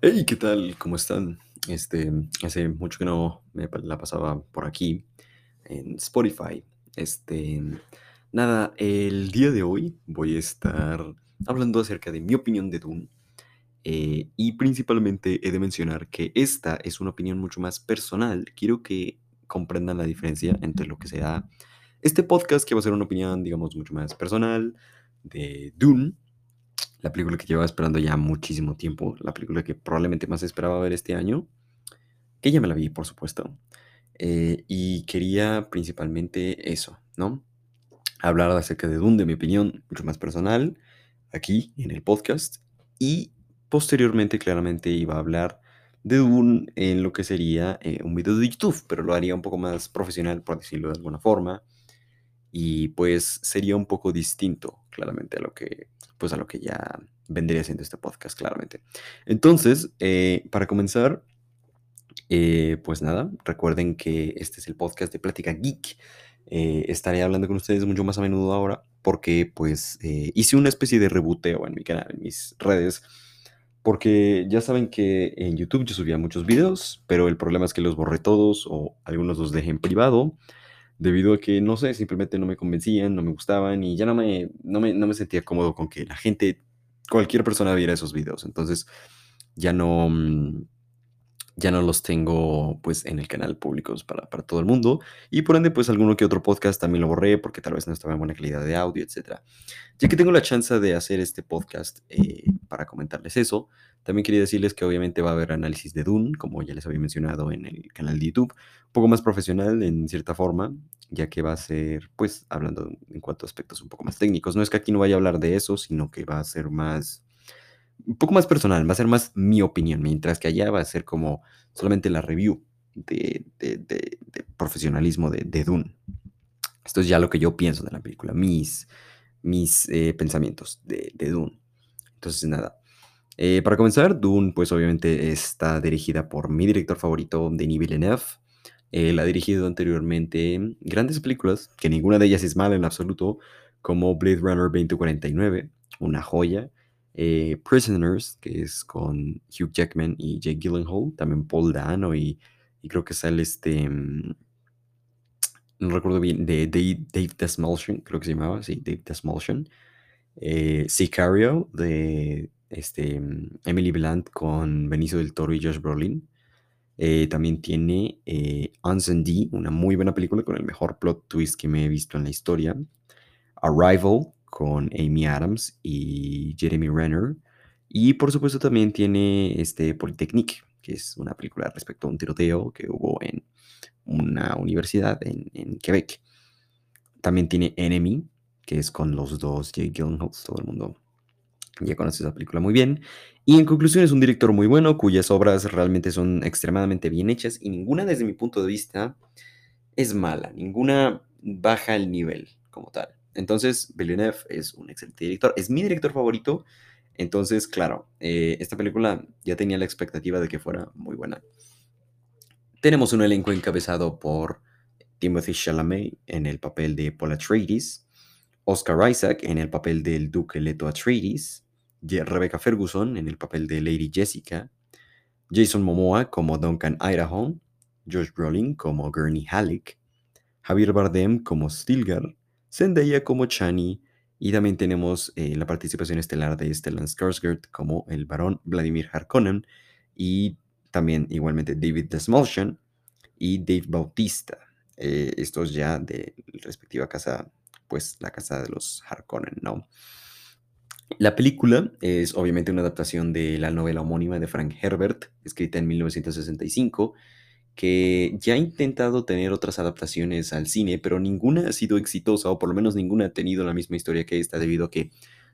Hey, ¿qué tal? ¿Cómo están? Este, hace mucho que no me la pasaba por aquí en Spotify. Este, nada, el día de hoy voy a estar hablando acerca de mi opinión de Dune. eh, y principalmente he de mencionar que esta es una opinión mucho más personal. Quiero que comprendan la diferencia entre lo que será este podcast, que va a ser una opinión, digamos, mucho más personal de Dune la película que llevaba esperando ya muchísimo tiempo, la película que probablemente más esperaba ver este año, que ya me la vi, por supuesto. Eh, y quería principalmente eso, ¿no? Hablar acerca de Dune, de mi opinión, mucho más personal, aquí en el podcast. Y posteriormente, claramente, iba a hablar de Dune en lo que sería eh, un video de YouTube, pero lo haría un poco más profesional, por decirlo de alguna forma y pues sería un poco distinto, claramente, a lo que, pues a lo que ya vendría siendo este podcast, claramente. Entonces, eh, para comenzar, eh, pues nada, recuerden que este es el podcast de Plática Geek. Eh, estaré hablando con ustedes mucho más a menudo ahora porque pues eh, hice una especie de reboteo en mi canal, en mis redes, porque ya saben que en YouTube yo subía muchos videos, pero el problema es que los borré todos o algunos los dejé en privado debido a que, no sé, simplemente no me convencían, no me gustaban y ya no me, no me, no me sentía cómodo con que la gente, cualquier persona viera esos videos. Entonces ya no, mm, ya no los tengo pues en el canal públicos para, para todo el mundo y por ende pues alguno que otro podcast también lo borré porque tal vez no estaba en buena calidad de audio, etcétera. Ya que tengo la chance de hacer este podcast eh, para comentarles eso, también quería decirles que obviamente va a haber análisis de Dune, como ya les había mencionado en el canal de YouTube, un poco más profesional en cierta forma, ya que va a ser pues hablando en cuanto a aspectos un poco más técnicos. No es que aquí no vaya a hablar de eso, sino que va a ser más un poco más personal, va a ser más mi opinión, mientras que allá va a ser como solamente la review de, profesionalismo de, Dune. Esto es ya lo que yo pienso de la película, mis, mis eh, pensamientos de Dune. Entonces, nada. Eh, para comenzar, Dune, pues obviamente está dirigida por mi director favorito, Denis Villeneuve. Él ha dirigido anteriormente grandes películas, que ninguna de ellas es mala en absoluto, como Blade Runner 2049, una joya. eh, Prisoners, que es con Hugh Jackman y Jake Gyllenhaal, también Paul Dano y, y creo que sale este, mm, no recuerdo bien, de Dave, Dave creo que se llamaba, sí, Dave Desmalchian. Eh, Sicario, de este, mm, Emily Blunt con Benicio del Toro y Josh Brolin. Eh, también tiene eh, D, una muy buena película con el mejor plot twist que me he visto en la historia. Arrival con Amy Adams y Jeremy Renner. Y por supuesto también tiene este Polytechnique, que es una película respecto a un tiroteo que hubo en una universidad en, en Quebec. También tiene Enemy, que es con los dos Jake Gyllenhaal, todo el mundo ya conoce esa película muy bien. Y en conclusión es un director muy bueno, cuyas obras realmente son extremadamente bien hechas y ninguna desde mi punto de vista es mala, ninguna baja el nivel como tal. Entonces, Villeneuve es un excelente director, es mi director favorito. Entonces, claro, eh, esta película ya tenía la expectativa de que fuera muy buena. Tenemos un elenco encabezado por Timothy Chalamet en el papel de Paul Atreides, Oscar Isaac en el papel del Duque Leto Atreides, Rebecca Ferguson en el papel de Lady Jessica, Jason Momoa como Duncan Idaho, Josh Brolin como Gurney Halleck, Javier Bardem como Stilgar, Zendaya como Chani, y también tenemos eh, la participación estelar de Stellan Skarsgård como el barón Vladimir Harkonnen, y también igualmente David Desmalchian y Dave Bautista. Eh, estos ya de respectiva casa, pues la casa de los Harkonnen, ¿no? La película es obviamente una adaptación de la novela homónima de Frank Herbert, escrita en 1965, que ya ha intentado tener otras adaptaciones al cine, pero ninguna ha sido exitosa, o por lo menos ninguna ha tenido la misma historia que esta, debido a que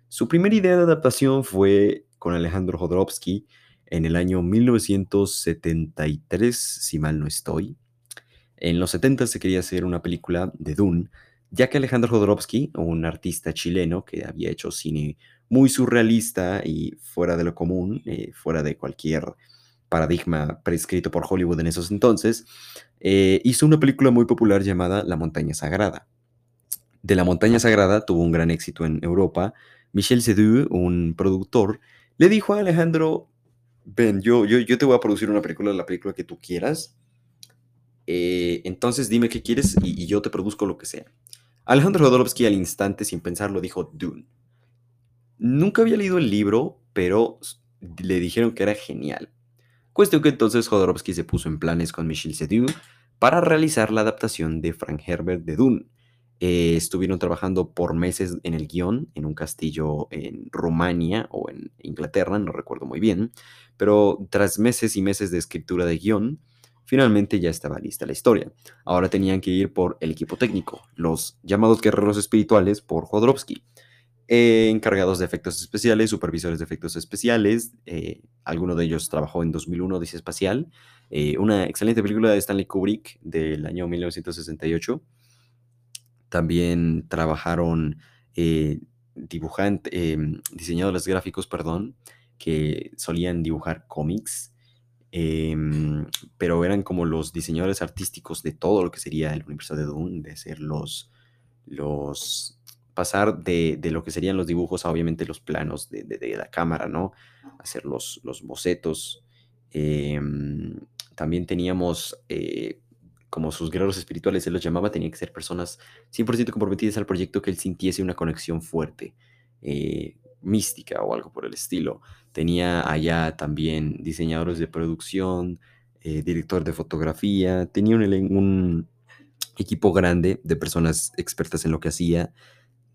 su primera idea de adaptación fue con Alejandro Jodorowsky en el año 1973, si mal no estoy. En los 70 se quería hacer una película de Dune, ya que Alejandro Jodorowsky, un artista chileno que había hecho cine muy surrealista y fuera de lo común, eh, fuera de cualquier paradigma prescrito por Hollywood en esos entonces, eh, hizo una película muy popular llamada La Montaña Sagrada. De La Montaña Sagrada tuvo un gran éxito en Europa. Michel Seydoux, un productor, le dijo a Alejandro, ven, yo, yo, yo te voy a producir una película, la película que tú quieras. eh, entonces dime qué quieres y, y yo te produzco lo que sea. Alejandro Jodorowsky al instante, sin pensarlo, dijo Dune. Nunca había leído el libro, pero le dijeron que era genial. Cuestión que entonces Jodorowsky se puso en planes con Michel Seydoux para realizar la adaptación de Frank Herbert de Dune. Eh, estuvieron trabajando por meses en el guion, en un castillo en Rumania o en Inglaterra, no recuerdo muy bien, pero tras meses y meses de escritura de guion, finalmente ya estaba lista la historia. Ahora tenían que ir por el equipo técnico, los llamados guerreros espirituales por Jodorowsky eh, encargados de efectos especiales, supervisores de efectos especiales. eh, alguno de ellos trabajó en 2001 Odisea Espacial, eh, una excelente película de Stanley Kubrick del año 1968. También trabajaron eh, dibujante, eh, diseñadores gráficos, perdón, que solían dibujar cómics, em, pero eran como los diseñadores artísticos de todo lo que sería el universo de Dune, de ser los, los pasar de, de lo que serían los dibujos a obviamente los planos de, de- la cámara, ¿no? Hacer los, los bocetos. Em, también teníamos eh, como sus guerreros espirituales, él los llamaba, tenían que ser personas 100% comprometidas al proyecto que él sintiese una conexión fuerte, eh, mística o algo por el estilo. Tenía allá también diseñadores de producción, eh, director de fotografía, tenía un, equipo grande de personas expertas en lo que hacía,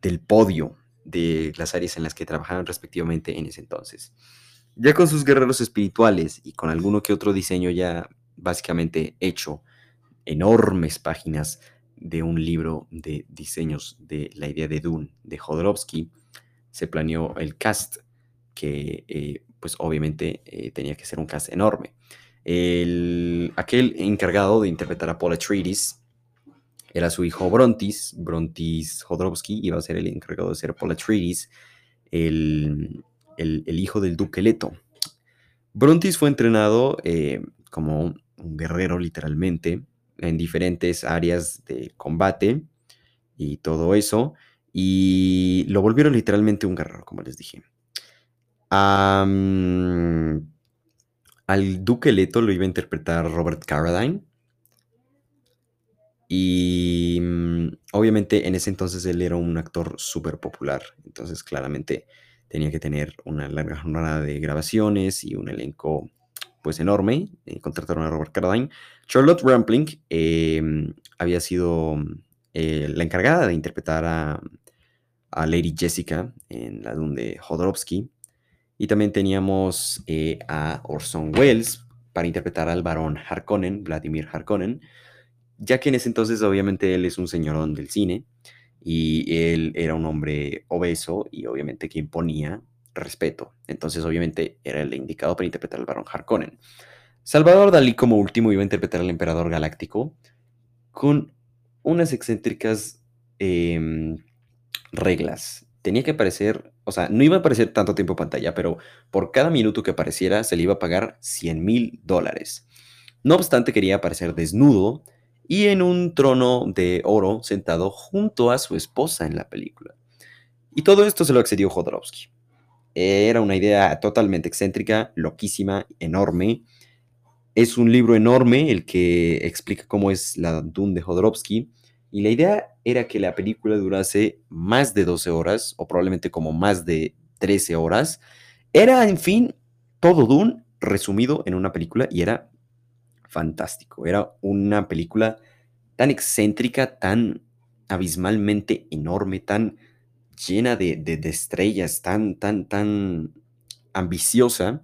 del podio de las áreas en las que trabajaban respectivamente en ese entonces. Ya con sus guerreros espirituales y con alguno que otro diseño ya básicamente hecho, enormes páginas de un libro de diseños de la idea de Dune de Jodorowsky, se planeó el cast, que eh, pues obviamente eh, tenía que ser un cast enorme. El, aquel encargado de interpretar a Paul Atreides era su hijo Brontis, Brontis Jodorowsky iba a ser el encargado de ser Paul Atreides, el, el, hijo del duque Leto. Brontis fue entrenado eh, como un guerrero literalmente en diferentes áreas de combate y todo eso, y lo volvieron literalmente un guerrero, como les dije. Al duque Leto lo iba a interpretar Robert Carradine, y mm, obviamente en ese entonces él era un actor súper popular, entonces claramente tenía que tener una larga jornada de grabaciones y un elenco pues enorme. eh, contrataron a Robert Carradine. Charlotte Rampling eh, había sido eh, la encargada de interpretar a, Lady Jessica en la Dune de Jodorowsky. Y también teníamos eh, a Orson Welles para interpretar al varón Harkonnen, Vladimir Harkonnen, ya que en ese entonces obviamente él es un señorón del cine y él era un hombre obeso y obviamente que imponía respeto. Entonces obviamente era el indicado para interpretar al varón Harkonnen. Salvador Dalí como último iba a interpretar al emperador galáctico con unas excéntricas em, reglas. Tenía que aparecer, o sea, no iba a aparecer tanto tiempo en pantalla, pero por cada minuto que apareciera se le iba a pagar 100 mil dólares. No obstante, quería aparecer desnudo y en un trono de oro sentado junto a su esposa en la película. Y todo esto se lo accedió Jodorowsky. Era una idea totalmente excéntrica, loquísima, enorme. Es un libro enorme el que explica cómo es la Dune de Jodorowsky. Y la idea era que la película durase más de 12 horas, o probablemente como más de 13 horas. Era, en fin, todo Dune resumido en una película y era fantástico. Era una película tan excéntrica, tan abismalmente enorme, tan llena de, de, de estrellas, tan, tan, tan ambiciosa,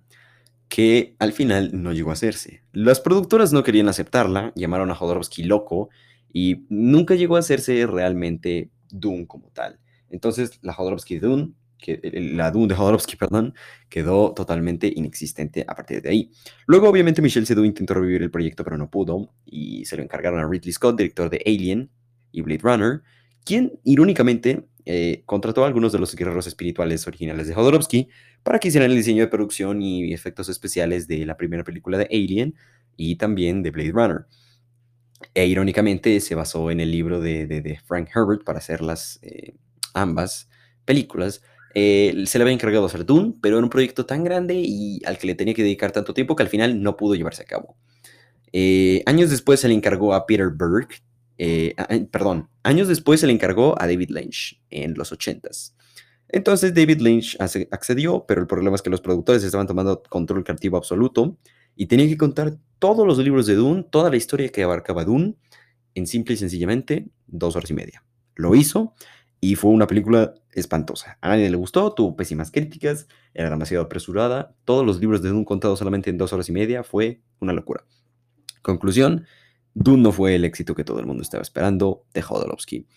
que al final no llegó a hacerse. Las productoras no querían aceptarla, llamaron a Jodorowsky loco y nunca llegó a hacerse realmente Dune como tal. Entonces la Jodorowsky Dune, que, la Dune de Jodorowsky, perdón, quedó totalmente inexistente a partir de ahí. Luego obviamente Michel Seydoux intentó revivir el proyecto pero no pudo y se lo encargaron a Ridley Scott, director de Alien y Blade Runner, quien irónicamente eh, contrató a algunos de los guerreros espirituales originales de Jodorowsky para que hicieran el diseño de producción y efectos especiales de la primera película de Alien y también de Blade Runner. E irónicamente se basó en el libro de, Frank Herbert para hacer las eh, ambas películas. eh, se le había encargado hacer Dune, pero era un proyecto tan grande y al que le tenía que dedicar tanto tiempo que al final no pudo llevarse a cabo. Años después se le encargó a Peter Berg, eh, perdón, años después se le encargó a David Lynch en los 80s. Entonces David Lynch accedió, pero el problema es que los productores estaban tomando control creativo absoluto y tenía que contar todos los libros de Dune, toda la historia que abarcaba Dune, en simple y sencillamente dos horas y media. Lo hizo y fue una película espantosa. A nadie le gustó, tuvo pésimas críticas, era demasiado apresurada. Todos los libros de Dune contados solamente en dos horas y media fue una locura. Conclusión, Dune no fue el éxito que todo el mundo estaba esperando de Jodorowsky.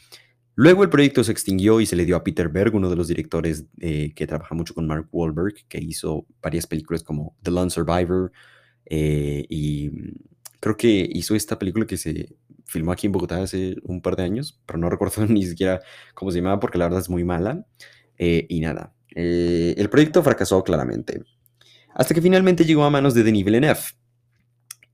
Luego el proyecto se extinguió y se le dio a Peter Berg, uno de los directores eh, que trabaja mucho con Mark Wahlberg, que hizo varias películas como The Lone Survivor eh, y mm, creo que hizo esta película que se filmó aquí en Bogotá hace un par de años, pero no recuerdo ni siquiera cómo se llamaba porque la verdad es muy mala. Eh, y nada, el proyecto fracasó claramente. Hasta que finalmente llegó a manos de Denis Villeneuve,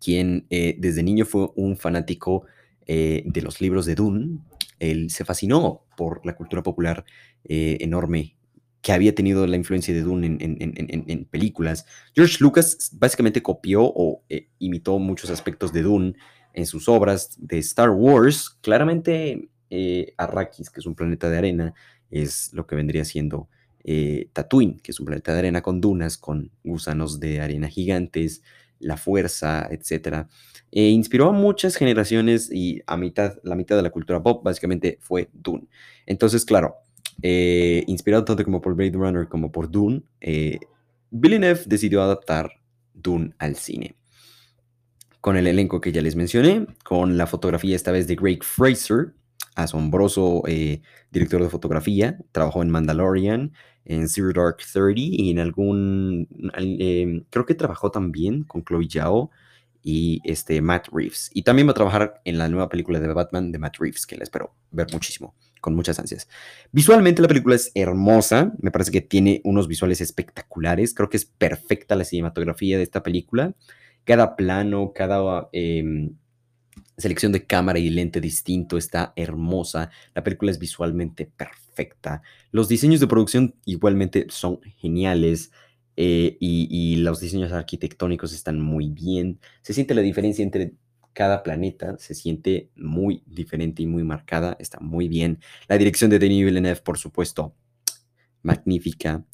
quien desde niño fue un fanático de los libros de Dune él se fascinó por la cultura popular eh, enorme que había tenido la influencia de Dune en, películas. George Lucas básicamente copió o eh, imitó muchos aspectos de Dune en sus obras de Star Wars. Claramente eh, Arrakis, que es un planeta de arena, es lo que vendría siendo Tatooine, que es un planeta de arena con dunas, con gusanos de arena gigantes, la fuerza, etc. E inspiró a muchas generaciones y a mitad, la mitad de la cultura pop básicamente fue Dune. Entonces, claro, eh, inspirado tanto como por Blade Runner como por Dune, eh, Villeneuve decidió adaptar Dune al cine. Con el elenco que ya les mencioné, con la fotografía esta vez de Greg Fraser, asombroso eh, director de fotografía, trabajó en Mandalorian, en Zero Dark Thirty y en algún, em, creo que trabajó también con Chloe Zhao y este Matt Reeves. Y también va a trabajar en la nueva película de Batman de Matt Reeves, que la espero ver muchísimo, con muchas ansias. Visualmente la película es hermosa, me parece que tiene unos visuales espectaculares, creo que es perfecta la cinematografía de esta película. Cada plano, cada... Em, selección de cámara y lente distinto está hermosa. La película es visualmente perfecta. Los diseños de producción igualmente son geniales. Eh, y, los diseños arquitectónicos están muy bien. Se siente la diferencia entre cada planeta, se siente muy diferente y muy marcada, está muy bien. La dirección de Denis Villeneuve, por supuesto, magnífica,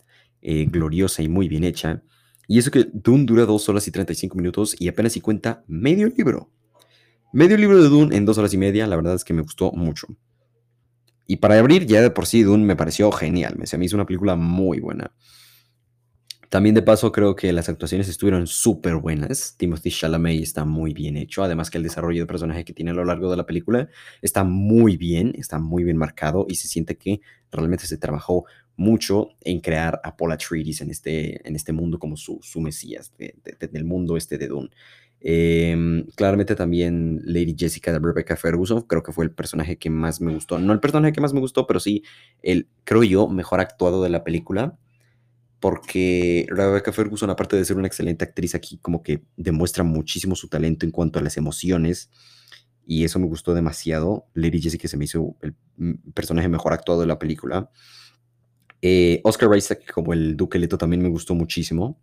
eh, gloriosa y muy bien hecha. Y eso que Dune dura 2 horas y 35 minutos y apenas si cuenta medio libro. Medio libro de Dune en dos horas y media, la verdad es que me gustó mucho. Y para abrir, ya de por sí, Dune me pareció genial. Me, se me hizo una película muy buena. También de paso creo que las actuaciones estuvieron súper buenas. Timothy Chalamet está muy bien hecho. Además que el desarrollo de personaje que tiene a lo largo de la película está muy bien, está muy bien marcado y se siente que realmente se trabajó mucho en crear a Paul Atreides en este, en este mundo como su, su mesías del mundo este de Dune. Em, claramente también Lady Jessica de Rebecca Ferguson, creo que fue el personaje que más me gustó. No el personaje que más me gustó, pero sí el, creo yo, mejor actuado de la película. Porque Rebecca Ferguson, aparte de ser una excelente actriz aquí, como que demuestra muchísimo su talento en cuanto a las emociones. Y eso me gustó demasiado. Lady Jessica se me hizo el mm, personaje mejor actuado de la película. Eh, Oscar Isaac como el Duque Leto también me gustó muchísimo.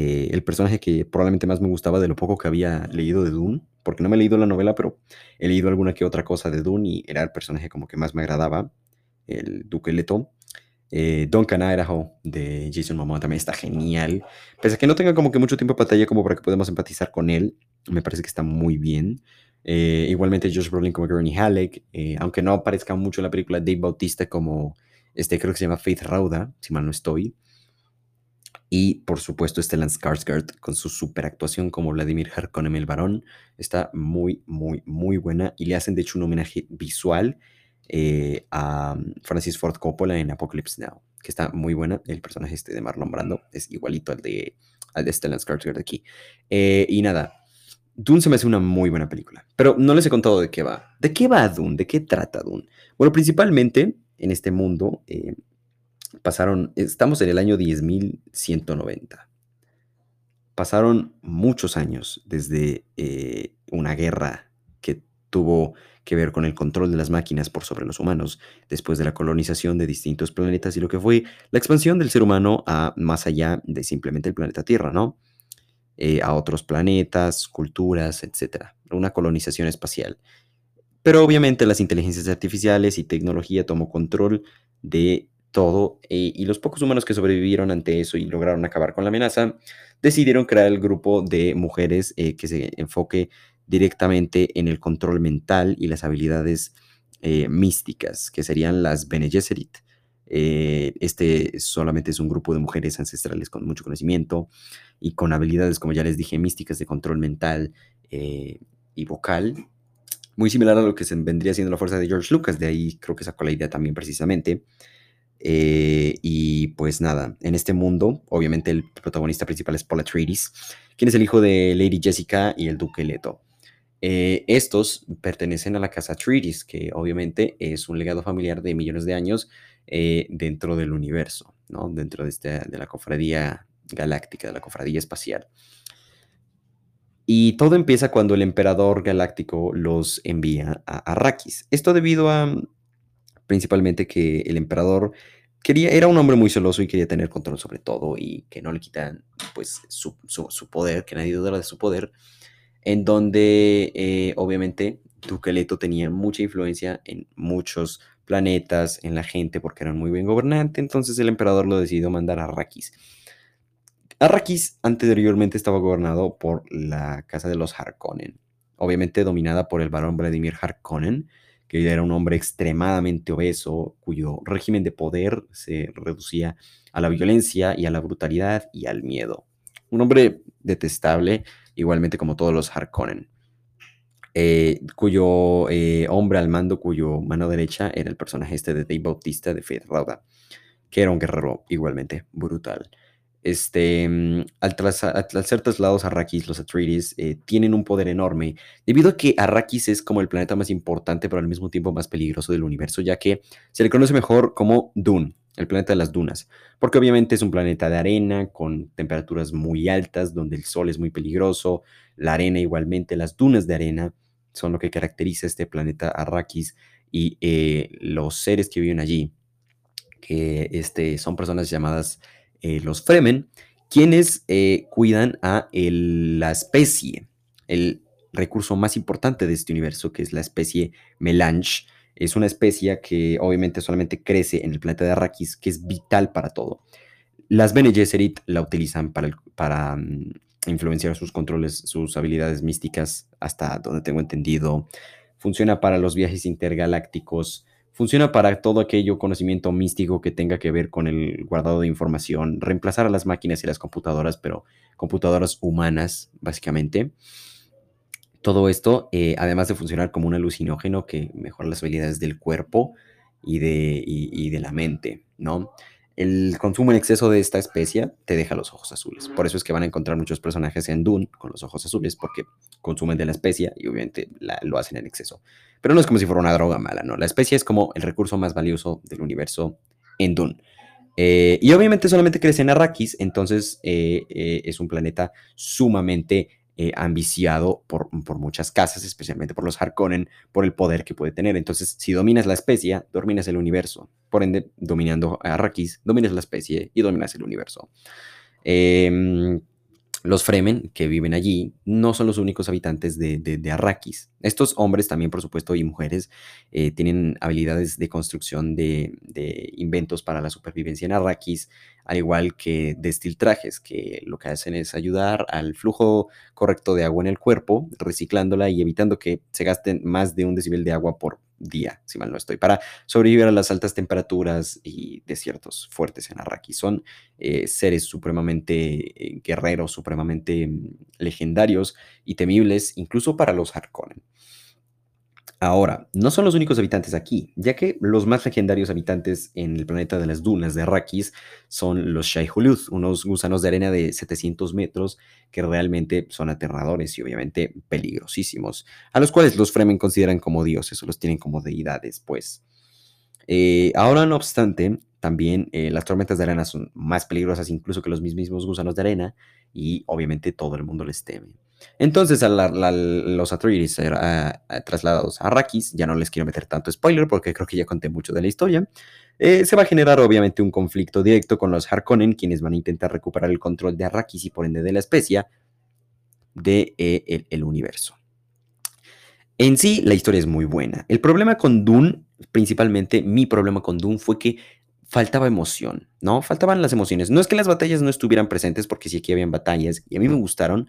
Eh, el personaje que probablemente más me gustaba de lo poco que había leído de Dune, porque no me he leído la novela, pero he leído alguna que otra cosa de Dune y era el personaje como que más me agradaba, el Duque Leto. Eh, Duncan Idaho de Jason Momoa también está genial. Pese a que no tenga como que mucho tiempo de pantalla como para que podamos empatizar con él, me parece que está muy bien. Eh, igualmente Josh Brolin como Gurney Halleck, aunque no aparezca mucho en la película Dave Bautista como este creo que se llama Faith Rauda, si mal no estoy. Y por supuesto Stellan Skarsgård con su super actuación como Vladimir Harkonnen el varón está muy, muy, muy buena y le hacen de hecho un homenaje visual eh, a mm, Francis Ford Coppola en Apocalypse Now, que está muy buena. El personaje este de Marlon Brando es igualito al de, al de Stellan Skarsgård aquí. Eh, y nada, Dune se me hace una muy buena película, pero no les he contado de qué va. ¿De qué va Dune? ¿De qué trata Dune? Bueno, principalmente en este mundo eh, pasaron, estamos en el año 10.190. Pasaron muchos años desde eh, una guerra que tuvo que ver con el control de las máquinas por sobre los humanos, después de la colonización de distintos planetas y lo que fue la expansión del ser humano a más allá de simplemente el planeta Tierra, ¿no? Eh, a otros planetas, culturas, etc. Una colonización espacial. Pero obviamente las inteligencias artificiales y tecnología tomó control de todo eh, y los pocos humanos que sobrevivieron ante eso y lograron acabar con la amenaza decidieron crear el grupo de mujeres eh, que se enfoque directamente en el control mental y las habilidades eh, místicas, que serían las Bene Gesserit. este solamente es un grupo de mujeres ancestrales con mucho conocimiento y con habilidades, como ya les dije, místicas de control mental y vocal, muy similar a lo que se vendría siendo la fuerza de George Lucas, de ahí creo que sacó la idea también precisamente. Eh, y pues nada, en este mundo, obviamente el protagonista principal es Paul Atreides, quien es el hijo de Lady Jessica y el duque Leto. Eh, estos pertenecen a la casa Atreides, que obviamente es un legado familiar de millones de años eh, dentro del universo, ¿no? dentro de, este, de la cofradía galáctica, de la cofradía espacial. Y todo empieza cuando el emperador galáctico los envía a Arrakis. Esto debido a principalmente que el emperador quería, era un hombre muy celoso y quería tener control sobre todo y que no le quitan pues su, poder, que nadie dudara de su poder, en donde eh, obviamente Duque Leto tenía mucha influencia en muchos planetas, en la gente, porque era un muy buen gobernante, entonces el emperador lo decidió mandar a Arrakis. Arrakis anteriormente estaba gobernado por la casa de los Harkonnen, obviamente dominada por el barón Vladimir Harkonnen, que era un hombre extremadamente obeso, cuyo régimen de poder se reducía a la violencia y a la brutalidad y al miedo. Un hombre detestable, igualmente como todos los Harkonnen. Eh, cuyo eh, hombre al mando, cuyo mano derecha era el personaje este de Dave Bautista de Faith Rauda, que era un guerrero igualmente brutal. Este, mm, al, ser trasladados a Arrakis, los Atreides eh, tienen un poder enorme, debido a que Arrakis es como el planeta más importante, pero al mismo tiempo más peligroso del universo, ya que se le conoce mejor como Dune, el planeta de las dunas, porque obviamente es un planeta de arena con temperaturas muy altas, donde el sol es muy peligroso, la arena igualmente, las dunas de arena son lo que caracteriza este planeta Arrakis y eh, los seres que viven allí, que este, son personas llamadas eh, los Fremen, quienes eh, cuidan a la especie, el recurso más importante de este universo, que es la especie Melange. Es una especie que obviamente solamente crece en el planeta de Arrakis, que es vital para todo. Las Bene Gesserit la utilizan para, mm, influenciar sus controles, sus habilidades místicas, hasta donde tengo entendido. Funciona para los viajes intergalácticos, Funciona para todo aquello conocimiento místico que tenga que ver con el guardado de información, reemplazar a las máquinas y las computadoras, pero computadoras humanas, básicamente. Todo esto, eh, además de funcionar como un alucinógeno que mejora las habilidades del cuerpo y de, y de la mente, ¿no? el consumo en exceso de esta especie te deja los ojos azules. Por eso es que van a encontrar muchos personajes en Dune con los ojos azules, porque consumen de la especie y obviamente lo hacen en exceso. Pero no es como si fuera una droga mala, ¿no? La especie es como el recurso más valioso del universo en Dune. Eh, y obviamente solamente crece en Arrakis, entonces eh, eh, es un planeta sumamente ambiciado por, por, muchas casas, especialmente por los Harkonnen, por el poder que puede tener. Entonces, si dominas la especie, dominas el universo. Por ende, dominando a Arrakis, dominas la especie y dominas el universo. Los Fremen, que viven allí, no son los únicos habitantes de, Arrakis. Estos hombres también, por supuesto, y mujeres, eh, tienen habilidades de construcción de, inventos para la supervivencia en Arrakis, al igual que de estiltrajes, que lo que hacen es ayudar al flujo correcto de agua en el cuerpo, reciclándola y evitando que se gasten más de un decibel de agua por, día, si mal no estoy, para sobrevivir a las altas temperaturas y desiertos fuertes en Arrakis. Son eh, seres supremamente eh, guerreros, supremamente mm, legendarios y temibles, incluso para los Harkonnen. Ahora, no son los únicos habitantes aquí, ya que los más legendarios habitantes en el planeta de las dunas de Arrakis son los Shai Hulud, unos gusanos de arena de 700 metros que realmente son aterradores y obviamente peligrosísimos, a los cuales los Fremen consideran como dioses o los tienen como deidades, pues. Eh, ahora, no obstante, también eh, las tormentas de arena son más peligrosas incluso que los mismos gusanos de arena y obviamente todo el mundo les teme. Entonces, a los Atreides trasladados a Arrakis, ya no les quiero meter tanto spoiler porque creo que ya conté mucho de la historia, eh, se va a generar obviamente un conflicto directo con los Harkonnen, quienes van a intentar recuperar el control de Arrakis y por ende de la especie del de, el universo. En sí, la historia es muy buena. El problema con Dune, principalmente mi problema con Dune, fue que faltaba emoción, ¿no? Faltaban las emociones. No es que las batallas no estuvieran presentes, porque sí aquí habían batallas y a mí me gustaron,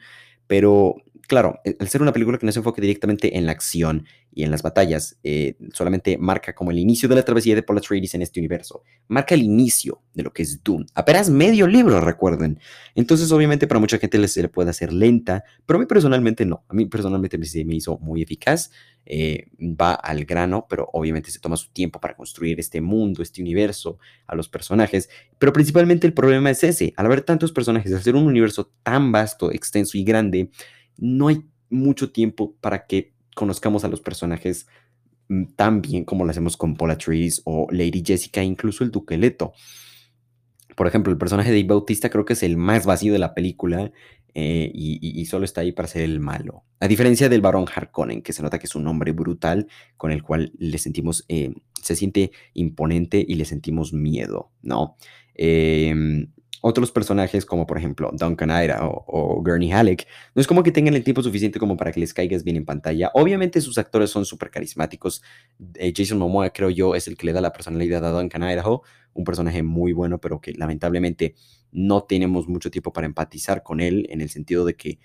pero claro, al ser una película que no se enfoque directamente en la acción y en las batallas, eh, solamente marca como el inicio de la travesía de Paul Atreides en este universo. Marca el inicio de lo que es Dune. Apenas medio libro, recuerden. Entonces, obviamente, para mucha gente se le puede hacer lenta, pero a mí personalmente no. A mí personalmente me hizo muy eficaz. Eh, va al grano, pero obviamente se toma su tiempo para construir este mundo, este universo, a los personajes. Pero principalmente el problema es ese. Al haber tantos personajes, al ser un universo tan vasto, extenso y grande, no hay mucho tiempo para que conozcamos a los personajes mm, tan bien como lo hacemos con Paula Trees o Lady Jessica, incluso el Duque Leto. Por ejemplo, el personaje de Bautista creo que es el más vacío de la película eh, y, solo está ahí para ser el malo. A diferencia del varón Harkonnen, que se nota que es un hombre brutal con el cual le sentimos, eh, se siente imponente y le sentimos miedo, ¿no? Eh, otros personajes como por ejemplo Duncan Ira o, Gurney Halleck, no es como que tengan el tiempo suficiente como para que les caigas bien en pantalla. Obviamente sus actores son súper carismáticos. Eh, Jason Momoa creo yo es el que le da la personalidad a Duncan Idaho, un personaje muy bueno pero que lamentablemente no tenemos mucho tiempo para empatizar con él en el sentido de que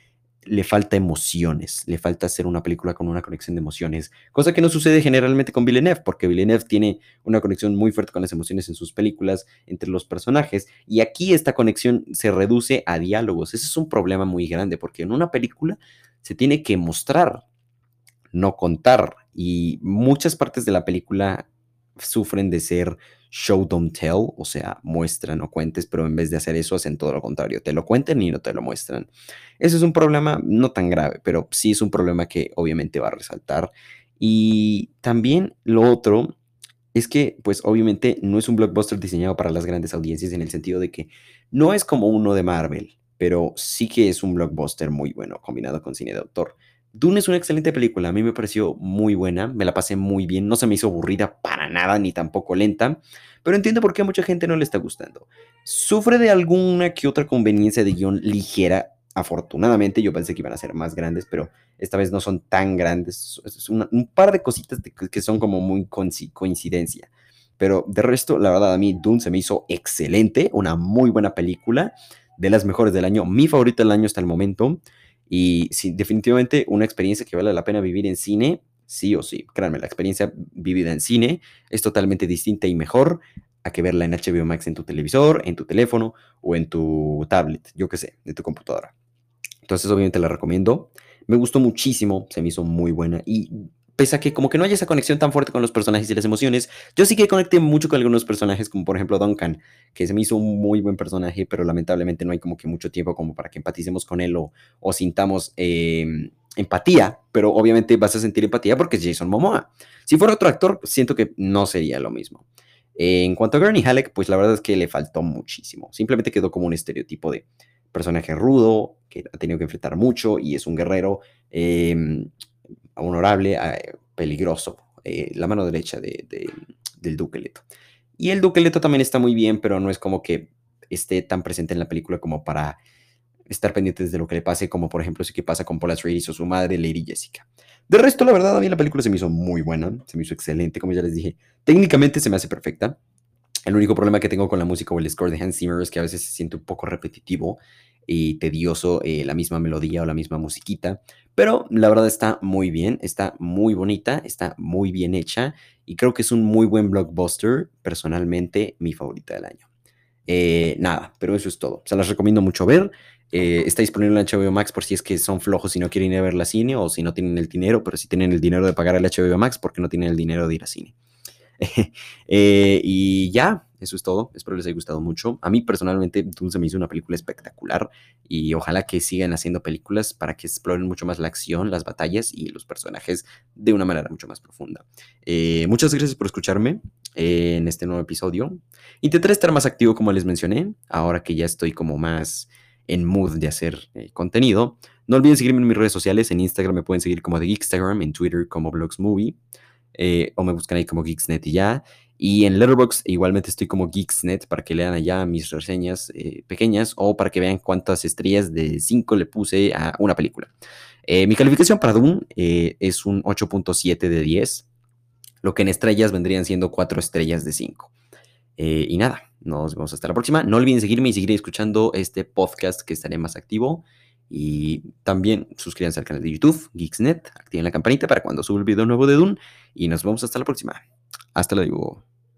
le falta emociones, le falta hacer una película con una conexión de emociones, cosa que no sucede generalmente con Villeneuve, porque Villeneuve tiene una conexión muy fuerte con las emociones en sus películas entre los personajes, y aquí esta conexión se reduce a diálogos. Ese es un problema muy grande, porque en una película se tiene que mostrar, no contar, y muchas partes de la película sufren de ser show don't tell, o sea, muestran o cuentes, pero en vez de hacer eso hacen todo lo contrario, te lo cuenten y no te lo muestran. Eso es un problema no tan grave, pero sí es un problema que obviamente va a resaltar. Y también lo otro es que, pues obviamente no es un blockbuster diseñado para las grandes audiencias en el sentido de que no es como uno de Marvel, pero sí que es un blockbuster muy bueno combinado con cine de autor. Dune es una excelente película, a mí me pareció muy buena, me la pasé muy bien, no se me hizo aburrida para nada ni tampoco lenta, pero entiendo por qué a mucha gente no le está gustando. Sufre de alguna que otra conveniencia de guion ligera, afortunadamente yo pensé que iban a ser más grandes, pero esta vez no son tan grandes, es un par de cositas que son como muy coincidencia. Pero de resto, la verdad, a mí Dune se me hizo excelente, una muy buena película, de las mejores del año, mi favorita del año hasta el momento. Y sí, definitivamente una experiencia que vale la pena vivir en cine, sí o sí. Créanme, la experiencia vivida en cine es totalmente distinta y mejor a que verla en HBO Max en tu televisor, en tu teléfono o en tu tablet, yo qué sé, de tu computadora. Entonces, obviamente la recomiendo. Me gustó muchísimo, se me hizo muy buena y pese a que como que no haya esa conexión tan fuerte con los personajes y las emociones, yo sí que conecté mucho con algunos personajes, como por ejemplo Duncan, que se me hizo un muy buen personaje, pero lamentablemente no hay como que mucho tiempo como para que empaticemos con él o, sintamos em, empatía, pero obviamente vas a sentir empatía porque es Jason Momoa. Si fuera otro actor, siento que no sería lo mismo. en cuanto a Gurney Halleck, pues la verdad es que le faltó muchísimo. Simplemente quedó como un estereotipo de personaje rudo, que ha tenido que enfrentar mucho y es un guerrero. Eh, honorable, eh, peligroso, eh, la mano derecha de, del Duque Leto. Y el Duque Leto también está muy bien, pero no es como que esté tan presente en la película como para estar pendientes de lo que le pase, como por ejemplo sí que pasa con Paul Atreides o su madre, Lady Jessica. De resto, la verdad, a mí la película se me hizo muy buena, se me hizo excelente, como ya les dije. Técnicamente se me hace perfecta. El único problema que tengo con la música o el score de Hans Zimmer es que a veces se siente un poco repetitivo y tedioso eh, la misma melodía o la misma musiquita, pero la verdad está muy bien, está muy bonita, está muy bien hecha y creo que es un muy buen blockbuster, personalmente mi favorita del año. Eh, nada, pero eso es todo. Se las recomiendo mucho ver. Eh, está disponible en HBO Max por si es que son flojos y no quieren ir a ver la cine o si no tienen el dinero, pero si tienen el dinero de pagar el HBO Max porque no tienen el dinero de ir a cine. y ya, eso es todo. Espero les haya gustado mucho. A mí personalmente Dune me hizo una película espectacular y ojalá que sigan haciendo películas para que exploren mucho más la acción, las batallas y los personajes de una manera mucho más profunda. Eh, muchas gracias por escucharme eh, en este nuevo episodio. Intentaré estar más activo como les mencioné, ahora que ya estoy como más en mood de hacer eh, contenido. No olviden seguirme en mis redes sociales. En Instagram me pueden seguir como de Geekstagram, en Twitter como Blogsmovie, eh, o me buscan ahí como Geeksnet y ya. Y en Letterboxd igualmente estoy como Geeksnet para que lean allá mis reseñas eh, pequeñas o para que vean cuántas estrellas de 5 le puse a una película. Eh, mi calificación para Doom es un 8.7 de 10, lo que en estrellas vendrían siendo 4 estrellas de 5. y nada, nos vemos hasta la próxima. No olviden seguirme y seguir escuchando este podcast que estaré más activo. Y también suscríbanse al canal de YouTube, Geeksnet, activen la campanita para cuando suba el video nuevo de Doom. Y nos vemos hasta la próxima. Hasta luego.